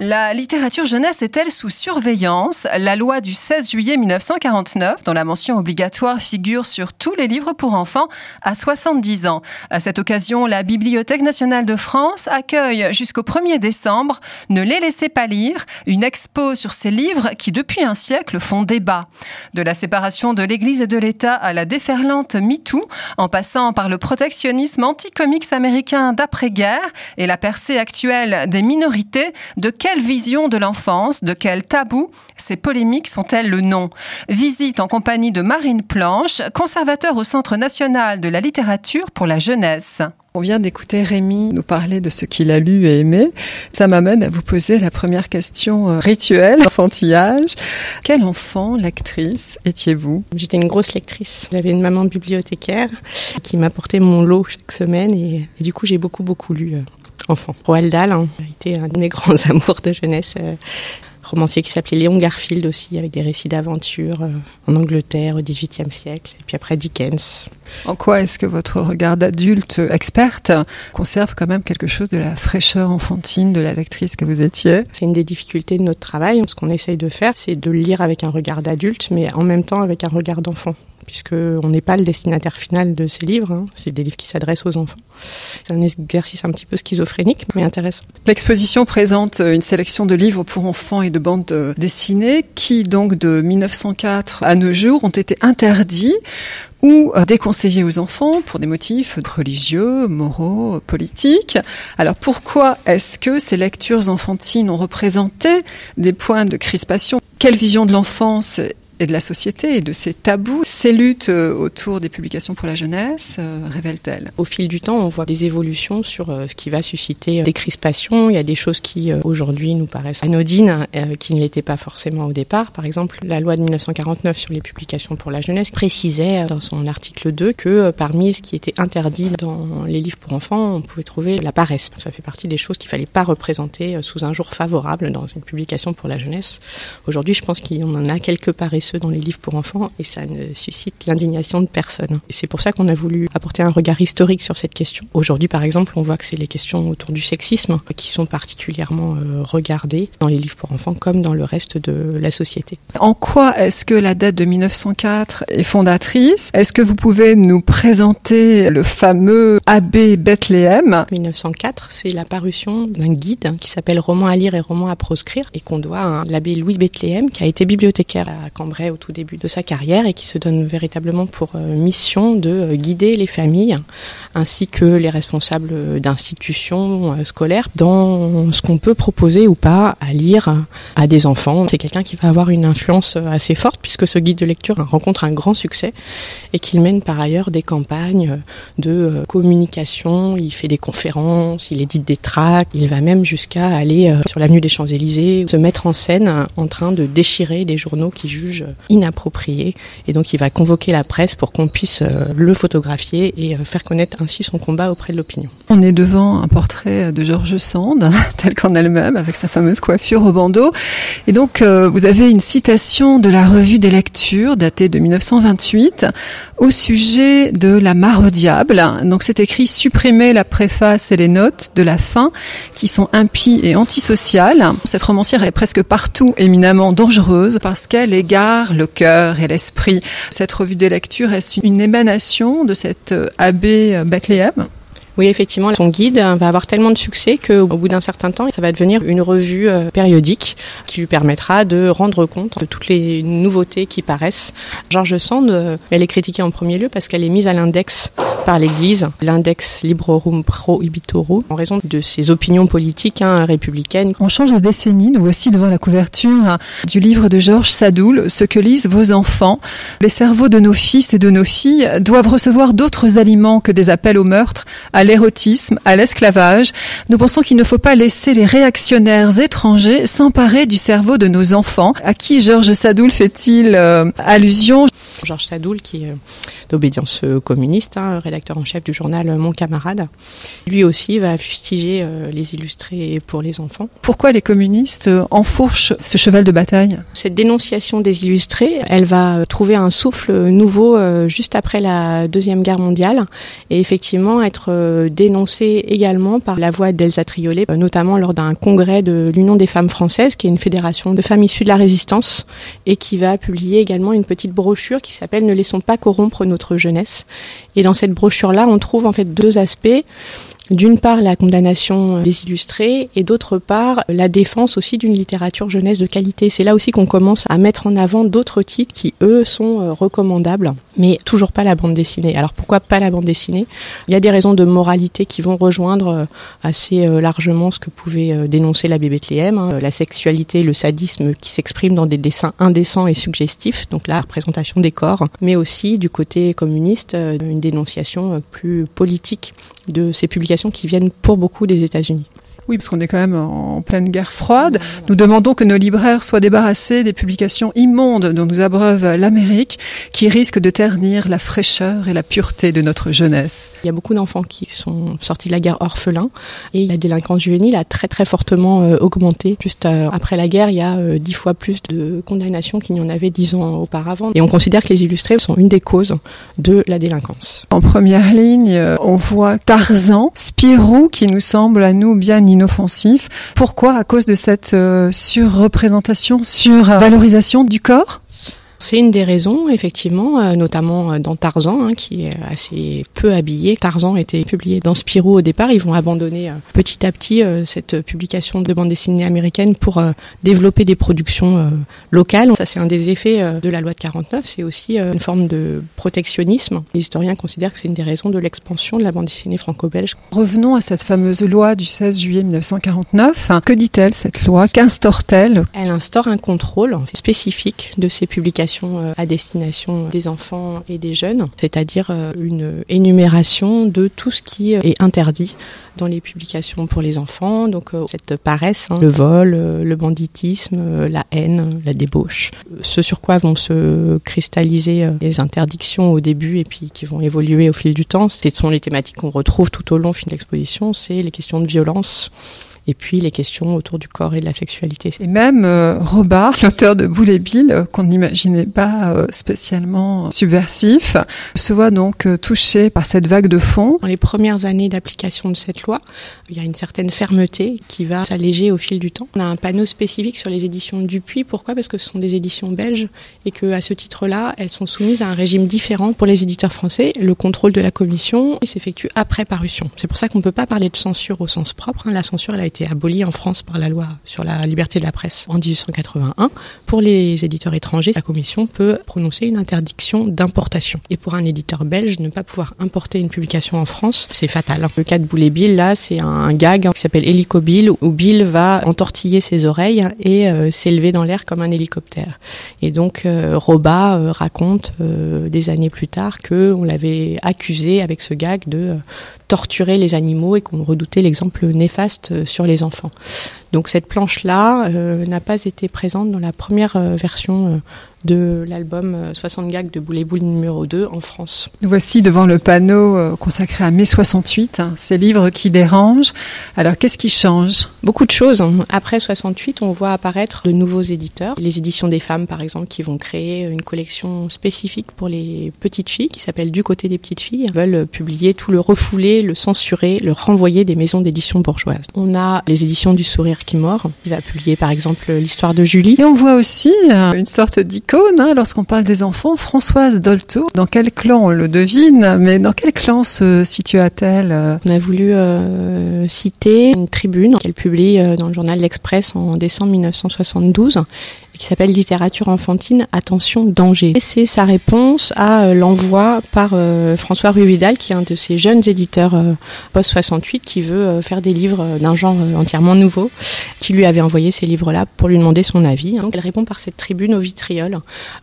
La littérature jeunesse est-elle sous surveillance? La loi du 16 juillet 1949, dont la mention obligatoire figure sur tous les livres pour enfants, a 70 ans. À cette occasion, la Bibliothèque nationale de France accueille jusqu'au 1er décembre Ne les laissez pas lire, une expo sur ces livres qui, depuis un siècle, font débat. De la séparation de l'Église et de l'État à la déferlante MeToo, en passant par le protectionnisme anti-comics américain d'après-guerre et la percée actuelle des minorités, de quelle vision de l'enfance, de quel tabou ces polémiques sont-elles le nom? Visite en compagnie de Marine Planche, conservateur au Centre national de la littérature pour la jeunesse. On vient d'écouter Rémi nous parler de ce qu'il a lu et aimé. Ça m'amène à vous poser la première question euh, rituelle, enfantillage. Quel enfant, lectrice, étiez-vous? J'étais une grosse lectrice. J'avais une maman bibliothécaire qui m'apportait mon lot chaque semaine et, du coup j'ai beaucoup beaucoup lu euh, enfant. Roald Dahl hein, a été un de mes grands amours de jeunesse. Euh, romancier qui s'appelait Léon Garfield aussi, avec des récits d'aventure euh, en Angleterre au XVIIIe siècle. Et puis après Dickens. En quoi est-ce que votre regard d'adulte experte conserve quand même quelque chose de la fraîcheur enfantine de la lectrice que vous étiez? C'est une des difficultés de notre travail. Ce qu'on essaye de faire, c'est de lire avec un regard d'adulte, mais en même temps avec un regard d'enfant puisqu'on n'est pas le destinataire final de ces livres. Hein. C'est des livres qui s'adressent aux enfants. C'est un exercice un petit peu schizophrénique, mais intéressant. L'exposition présente une sélection de livres pour enfants et de bandes dessinées qui, donc, de 1904 à nos jours, ont été interdits ou déconseillés aux enfants pour des motifs religieux, moraux, politiques. Alors pourquoi est-ce que ces lectures enfantines ont représenté des points de crispation? Quelle vision de l'enfance et de la société et de ces tabous. Ces luttes euh, autour des publications pour la jeunesse euh, révèlent-elles? Au fil du temps, on voit des évolutions sur euh, ce qui va susciter des crispations. Il y a des choses qui aujourd'hui nous paraissent anodines, qui ne l'étaient pas forcément au départ. Par exemple, la loi de 1949 sur les publications pour la jeunesse précisait dans son article 2 que parmi ce qui était interdit dans les livres pour enfants, on pouvait trouver la paresse. Ça fait partie des choses qu'il fallait pas représenter sous un jour favorable dans une publication pour la jeunesse. Aujourd'hui, je pense qu'il y en a quelques dans les livres pour enfants et ça ne suscite l'indignation de personne. Et c'est pour ça qu'on a voulu apporter un regard historique sur cette question. Aujourd'hui, par exemple, on voit que c'est les questions autour du sexisme qui sont particulièrement euh, regardées dans les livres pour enfants comme dans le reste de la société. En quoi est-ce que la date de 1904 est fondatrice? Est-ce que vous pouvez nous présenter le fameux abbé Bethléem? 1904, c'est la parution d'un guide qui s'appelle Roman à lire et Roman à proscrire et qu'on doit à l'abbé Louis Bethléem qui a été bibliothécaire à Cambrai au tout début de sa carrière et qui se donne véritablement pour euh, mission de euh, guider les familles ainsi que les responsables d'institutions euh, scolaires dans ce qu'on peut proposer ou pas à lire à des enfants. C'est quelqu'un qui va avoir une influence assez forte puisque ce guide de lecture rencontre un grand succès et qu'il mène par ailleurs des campagnes de communication, il fait des conférences, il édite des tracts, il va même jusqu'à aller sur l'avenue des Champs-Élysées, se mettre en scène en train de déchirer des journaux qui jugent inapproprié. Et donc il va convoquer la presse pour qu'on puisse euh, le photographier et euh, faire connaître ainsi son combat auprès de l'opinion. On est devant un portrait de Georges Sand, tel qu'en elle-même, avec sa fameuse coiffure au bandeau. Et donc euh, vous avez une citation de la revue des lectures datée de 1928 au sujet de la mare au diable. Donc c'est écrit supprimer la préface et les notes de la fin qui sont impies et antisociales. Cette romancière est presque partout éminemment dangereuse parce qu'elle égare le cœur et l'esprit. Cette revue des lectures, est-ce une émanation de cet euh, abbé euh, Bethléem oui, effectivement, son guide va avoir tellement de succès qu'au bout d'un certain temps, ça va devenir une revue euh, périodique qui lui permettra de rendre compte de toutes les nouveautés qui paraissent. Georges Sand, elle est critiquée en premier lieu parce qu'elle est mise à l'index par l'Église, l'index Librorum Prohibitorum, en raison de ses opinions politiques hein, républicaines. On change de décennie, nous voici devant la couverture du livre de Georges Sadoul, Ce que lisent vos enfants. Les cerveaux de nos fils et de nos filles doivent recevoir d'autres aliments que des appels au meurtre, l'érotisme, à l'esclavage. Nous pensons qu'il ne faut pas laisser les réactionnaires étrangers s'emparer du cerveau de nos enfants. À qui Georges Sadoul fait-il euh, allusion? Georges Sadoul, qui est d'obédience communiste, hein, rédacteur en chef du journal Mon Camarade. Lui aussi va fustiger euh, les illustrés pour les enfants. Pourquoi les communistes enfourchent ce cheval de bataille? Cette dénonciation des illustrés, elle va trouver un souffle nouveau euh, juste après la Deuxième Guerre mondiale et effectivement être dénoncé également par la voix d'Elsa Triolet, notamment lors d'un congrès de l'Union des femmes françaises, qui est une fédération de femmes issues de la résistance, et qui va publier également une petite brochure qui s'appelle Ne laissons pas corrompre notre jeunesse. Et dans cette brochure-là, on trouve en fait deux aspects d'une part la condamnation des illustrés et d'autre part la défense aussi d'une littérature jeunesse de qualité. C'est là aussi qu'on commence à mettre en avant d'autres titres qui eux sont euh, recommandables, mais toujours pas la bande dessinée. Alors pourquoi pas la bande dessinée? Il y a des raisons de moralité qui vont rejoindre euh, assez euh, largement ce que pouvait dénoncer l'abbé Bethléem, hein. la sexualité, le sadisme qui s'exprime dans des dessins indécents et suggestifs, donc la représentation des corps, mais aussi du côté communiste une dénonciation plus politique de ces publications qui viennent pour beaucoup des États-Unis. Oui, parce qu'on est quand même en pleine guerre froide. Nous demandons que nos libraires soient débarrassés des publications immondes dont nous abreuve l'Amérique, qui risquent de ternir la fraîcheur et la pureté de notre jeunesse. Il y a beaucoup d'enfants qui sont sortis de la guerre orphelins et la délinquance juvénile a très très fortement euh, augmenté. Juste euh, après la guerre, il y a euh, dix fois plus de condamnations qu'il n'y en avait dix ans auparavant. Et on considère que les illustrés sont une des causes de la délinquance. En première ligne, on voit Tarzan, Spirou, qui nous semble à nous bien inoffensif. Pourquoi? À cause de cette euh, surreprésentation, survalorisation du corps? C'est une des raisons, effectivement, euh, notamment euh, dans Tarzan, hein, qui est assez peu habillé. Tarzan était publié dans Spirou au départ. Ils vont abandonner euh, petit à petit cette publication de bande dessinée américaine pour développer des productions locales. Ça, c'est un des effets de la loi de 49. C'est aussi une forme de protectionnisme. Les historiens considèrent que c'est une des raisons de l'expansion de la bande dessinée franco-belge. Revenons à cette fameuse loi du 16 juillet 1949. Que dit-elle, cette loi? Qu'instaure-t-elle? Elle instaure un contrôle spécifique de ces publications euh, à destination des enfants et des jeunes, c'est-à-dire euh, une énumération de tout ce qui est interdit dans les publications pour les enfants. Donc euh, cette paresse, hein, le vol, le banditisme, la haine, la débauche. Ce sur quoi vont se cristalliser les interdictions au début et puis qui vont évoluer au fil du temps. Ce sont les thématiques qu'on retrouve tout au long de l'exposition. C'est les questions de violence, et puis les questions autour du corps et de la sexualité. Et même euh, Robard, l'auteur de Boule et Bill, euh, qu'on n'imaginait pas euh, spécialement subversif, se voit donc touché par cette vague de fond. Dans les premières années d'application de cette loi, il y a une certaine fermeté qui va s'alléger au fil du temps. On a un panneau spécifique sur les éditions Dupuis. Pourquoi? Parce que ce sont des éditions belges et que à ce titre-là, elles sont soumises à un régime différent pour les éditeurs français. Le contrôle de la commission s'effectue après parution. C'est pour ça qu'on ne peut pas parler de censure au sens propre. Hein. La censure, elle a été été aboli en France par la loi sur la liberté de la presse en 1881. Pour les éditeurs étrangers, la commission peut prononcer une interdiction d'importation. Et pour un éditeur belge, ne pas pouvoir importer une publication en France, c'est fatal. Le cas de Boulet Bill, là, c'est un gag qui s'appelle Hélico Bill, où Bill va entortiller ses oreilles et euh, s'élever dans l'air comme un hélicoptère. Et donc, euh, Roba euh, raconte des années plus tard que on l'avait accusé avec ce gag de torturer les animaux et qu'on redoutait l'exemple néfaste sur les enfants. Donc cette planche-là euh, n'a pas été présente dans la première euh, version euh, de l'album 60 euh, gags de Boulet Boule numéro 2 en France. Nous voici devant le panneau consacré à mai 68, hein, ces livres qui dérangent. Alors qu'est-ce qui change? Beaucoup de choses. Après 68, on voit apparaître de nouveaux éditeurs. Les éditions des femmes, par exemple, qui vont créer une collection spécifique pour les petites filles, qui s'appelle Du côté des petites filles. Elles veulent publier tout le refoulé, le censurer, le renvoyer des maisons d'édition bourgeoises. On a les éditions du sourire qui mord, qui va publier par exemple l'histoire de Julie. Et on voit aussi euh, une sorte d'icône Hein, lorsqu'on parle des enfants. Françoise Dolto, dans quel clan on le devine, mais dans quel clan se situa-t-elle euh? On a voulu euh, citer une tribune qu'elle publie dans le journal L'Express en décembre 1972 qui s'appelle Littérature enfantine, attention, danger. Et c'est sa réponse à euh, l'envoi par euh, François Ruvidal, qui est un de ces jeunes éditeurs euh, post-68, qui veut faire des livres d'un genre entièrement nouveau, qui lui avait envoyé ces livres-là pour lui demander son avis. Donc elle répond par cette tribune au vitriol,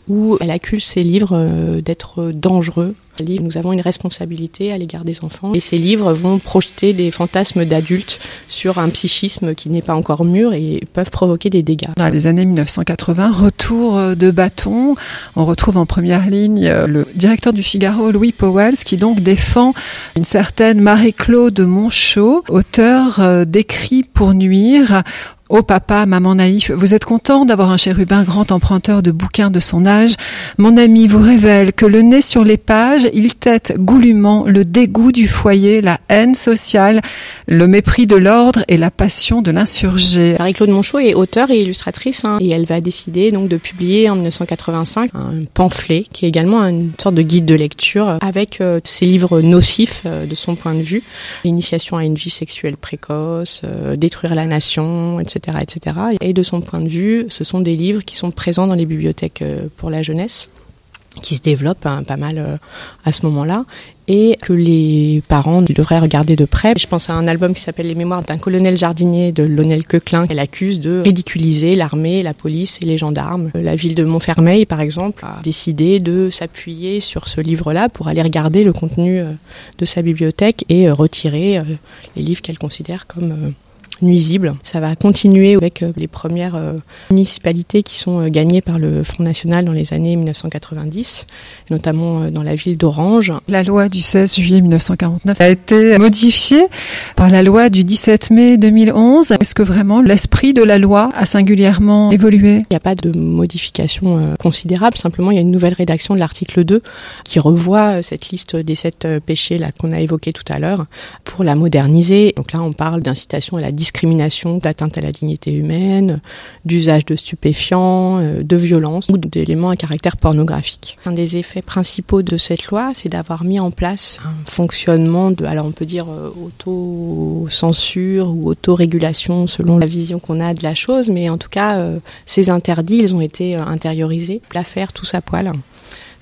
où elle accuse ces livres d'être dangereux nous avons une responsabilité à l'égard des enfants et ces livres vont projeter des fantasmes d'adultes sur un psychisme qui n'est pas encore mûr et peuvent provoquer des dégâts. Les années 1980, retour euh, de bâton, on retrouve en première ligne euh, le directeur du Figaro, Louis Powell, qui donc défend une certaine Marie-Claude Monchot, auteur euh, d'écrits pour nuire Oh papa, maman naïf, vous êtes content d'avoir un chérubin grand emprunteur de bouquins de son âge? Mon ami vous révèle que le nez sur les pages, il tête goulûment le dégoût du foyer, la haine sociale, le mépris de l'ordre et la passion de l'insurgé. Marie-Claude Monchot est auteure et illustratrice hein, et elle va décider donc de publier en 1985 un pamphlet qui est également une sorte de guide de lecture avec euh, ses livres nocifs euh, de son point de vue, l'initiation à une vie sexuelle précoce, euh, détruire la nation, etc etc., Et de son point de vue, ce sont des livres qui sont présents dans les bibliothèques euh, pour la jeunesse qui se développent hein, pas mal euh, à ce moment-là et que les parents devraient regarder de près. Je pense à un album qui s'appelle Les Mémoires d'un colonel jardinier de Lionel Coquelin. Elle accuse de ridiculiser l'armée, la police et les gendarmes. La ville de Montfermeil, par exemple, a décidé de s'appuyer sur ce livre-là pour aller regarder le contenu euh, de sa bibliothèque et retirer les livres qu'elle considère comme nuisible. Ça va continuer avec euh, les premières euh, municipalités qui sont euh, gagnées par le Front National dans les années 1990, notamment dans la ville d'Orange. La loi du 16 juillet 1949 a été modifiée par la loi du 17 mai 2011. Est-ce que vraiment l'esprit de la loi a singulièrement évolué? Il n'y a pas de modification considérable, simplement il y a une nouvelle rédaction de l'article 2 qui revoit cette liste des sept péchés là qu'on a évoqué tout à l'heure pour la moderniser. Donc là on parle d'incitation à la discrimination, d'atteinte à la dignité humaine, d'usage de stupéfiants, euh, de violence ou d'éléments à caractère pornographique. Un des effets principaux de cette loi, c'est d'avoir mis en place un fonctionnement de, alors on peut dire euh, auto-censure ou auto-régulation selon la vision qu'on a de la chose, mais en tout cas, euh, ces interdits, ils ont été intériorisés. L'affaire tout à poil.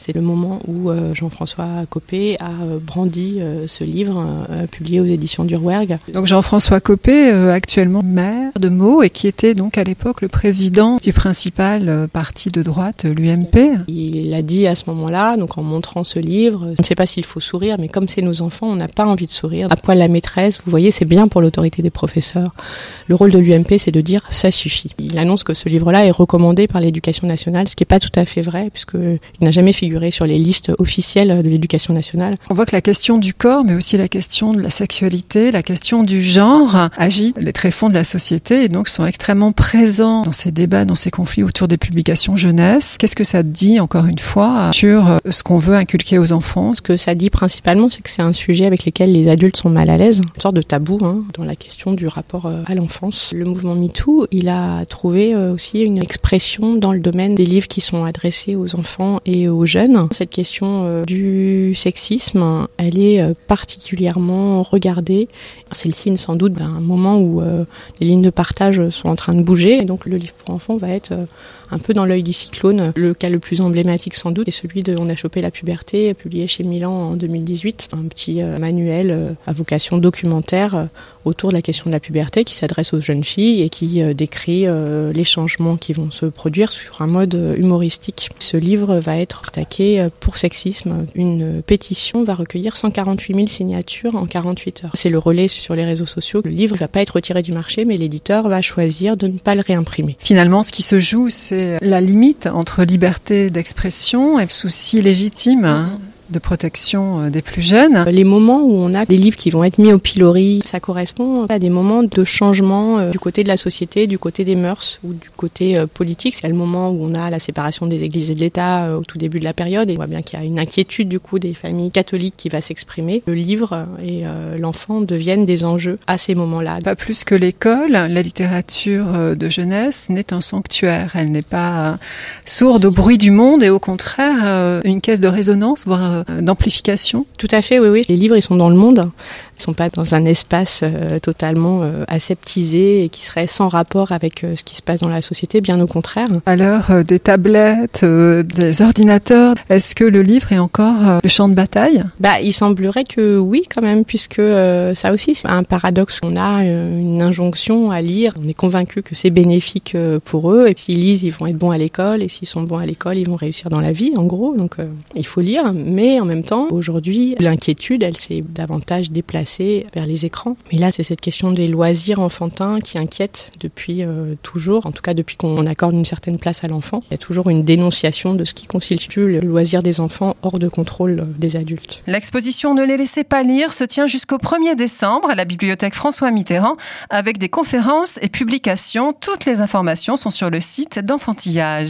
C'est le moment où euh, Jean-François Copé a euh, brandi euh, ce livre publié aux éditions d'Urwerg. Donc Jean-François Copé, actuellement maire de Meaux et qui était donc à l'époque le président du principal parti de droite, l'UMP. Il a dit à ce moment-là, donc en montrant ce livre, je ne sais pas s'il faut sourire, mais comme c'est nos enfants, on n'a pas envie de sourire. À poil la maîtresse, vous voyez, c'est bien pour l'autorité des professeurs. Le rôle de l'UMP, c'est de dire ça suffit. Il annonce que ce livre-là est recommandé par l'éducation nationale, ce qui n'est pas tout à fait vrai, puisqu'il n'a jamais figuré sur les listes officielles de l'éducation nationale. On voit que la question du corps, mais aussi la question de la sexualité, la question du genre agitent les tréfonds de la société et donc sont extrêmement présents dans ces débats, dans ces conflits autour des publications jeunesse. Qu'est-ce que ça dit, encore une fois, sur ce qu'on veut inculquer aux enfants? Ce que ça dit principalement, c'est que c'est un sujet avec lequel les adultes sont mal à l'aise, une sorte de tabou hein, dans la question du rapport euh, à l'enfance. Le mouvement MeToo, il a trouvé euh, aussi une expression dans le domaine des livres qui sont adressés aux enfants et aux jeunes cette question euh, du sexisme, elle est euh, particulièrement regardée. C'est le signe sans doute d'un moment où euh, les lignes de partage sont en train de bouger. Et donc le livre pour enfants va être un peu dans l'œil du cyclone. Le cas le plus emblématique sans doute est celui de On a chopé la puberté, publié chez Milan en 2018. Un petit manuel à vocation documentaire autour de la question de la puberté qui s'adresse aux jeunes filles et qui décrit les changements qui vont se produire sur un mode humoristique. Ce livre va être attaqué euh, pour sexisme. Une pétition va recueillir 148 000 signatures en 48 heures. C'est le relais sur les réseaux sociaux. Le livre ne va pas être retiré du marché, mais l'éditeur va choisir de ne pas le réimprimer. Finalement, ce qui se joue, c'est la limite entre liberté d'expression et souci légitime. Hein de protection euh, des plus jeunes. Les moments où on a des livres qui vont être mis au pilori, ça correspond à des moments de changement euh, du côté de la société, du côté des mœurs ou du côté euh, politique. C'est le moment où on a la séparation des églises et de l'État au tout début de la période et on voit bien qu'il y a une inquiétude du coup des familles catholiques qui va s'exprimer. Le livre et l'enfant deviennent des enjeux à ces moments-là. Pas plus que l'école, la littérature de jeunesse n'est un sanctuaire. Elle n'est pas sourde au bruit du monde et au contraire une caisse de résonance, voire d'amplification Tout à fait, oui, oui. Les livres, ils sont dans le monde. Ils sont pas dans un espace euh, totalement euh, aseptisé et qui serait sans rapport avec ce qui se passe dans la société, bien au contraire. À l'heure des tablettes, des ordinateurs, est-ce que le livre est encore le champ de bataille? Bah, il semblerait que oui, quand même, puisque ça aussi, c'est un paradoxe. On a une injonction à lire. On est convaincu que c'est bénéfique pour eux. Et s'ils lisent, ils vont être bons à l'école. Et s'ils sont bons à l'école, ils vont réussir dans la vie, en gros. Donc, il faut lire. Mais en même temps, aujourd'hui, l'inquiétude, elle s'est davantage déplacée vers les écrans. Mais là, c'est cette question des loisirs enfantins qui inquiète depuis euh, toujours, en tout cas depuis qu'on accorde une certaine place à l'enfant. Il y a toujours une dénonciation de ce qui constitue le loisir des enfants hors de contrôle euh, des adultes. L'exposition Ne les laissez pas lire se tient jusqu'au 1er décembre à la bibliothèque François Mitterrand avec des conférences et publications. Toutes les informations sont sur le site d'enfantillage.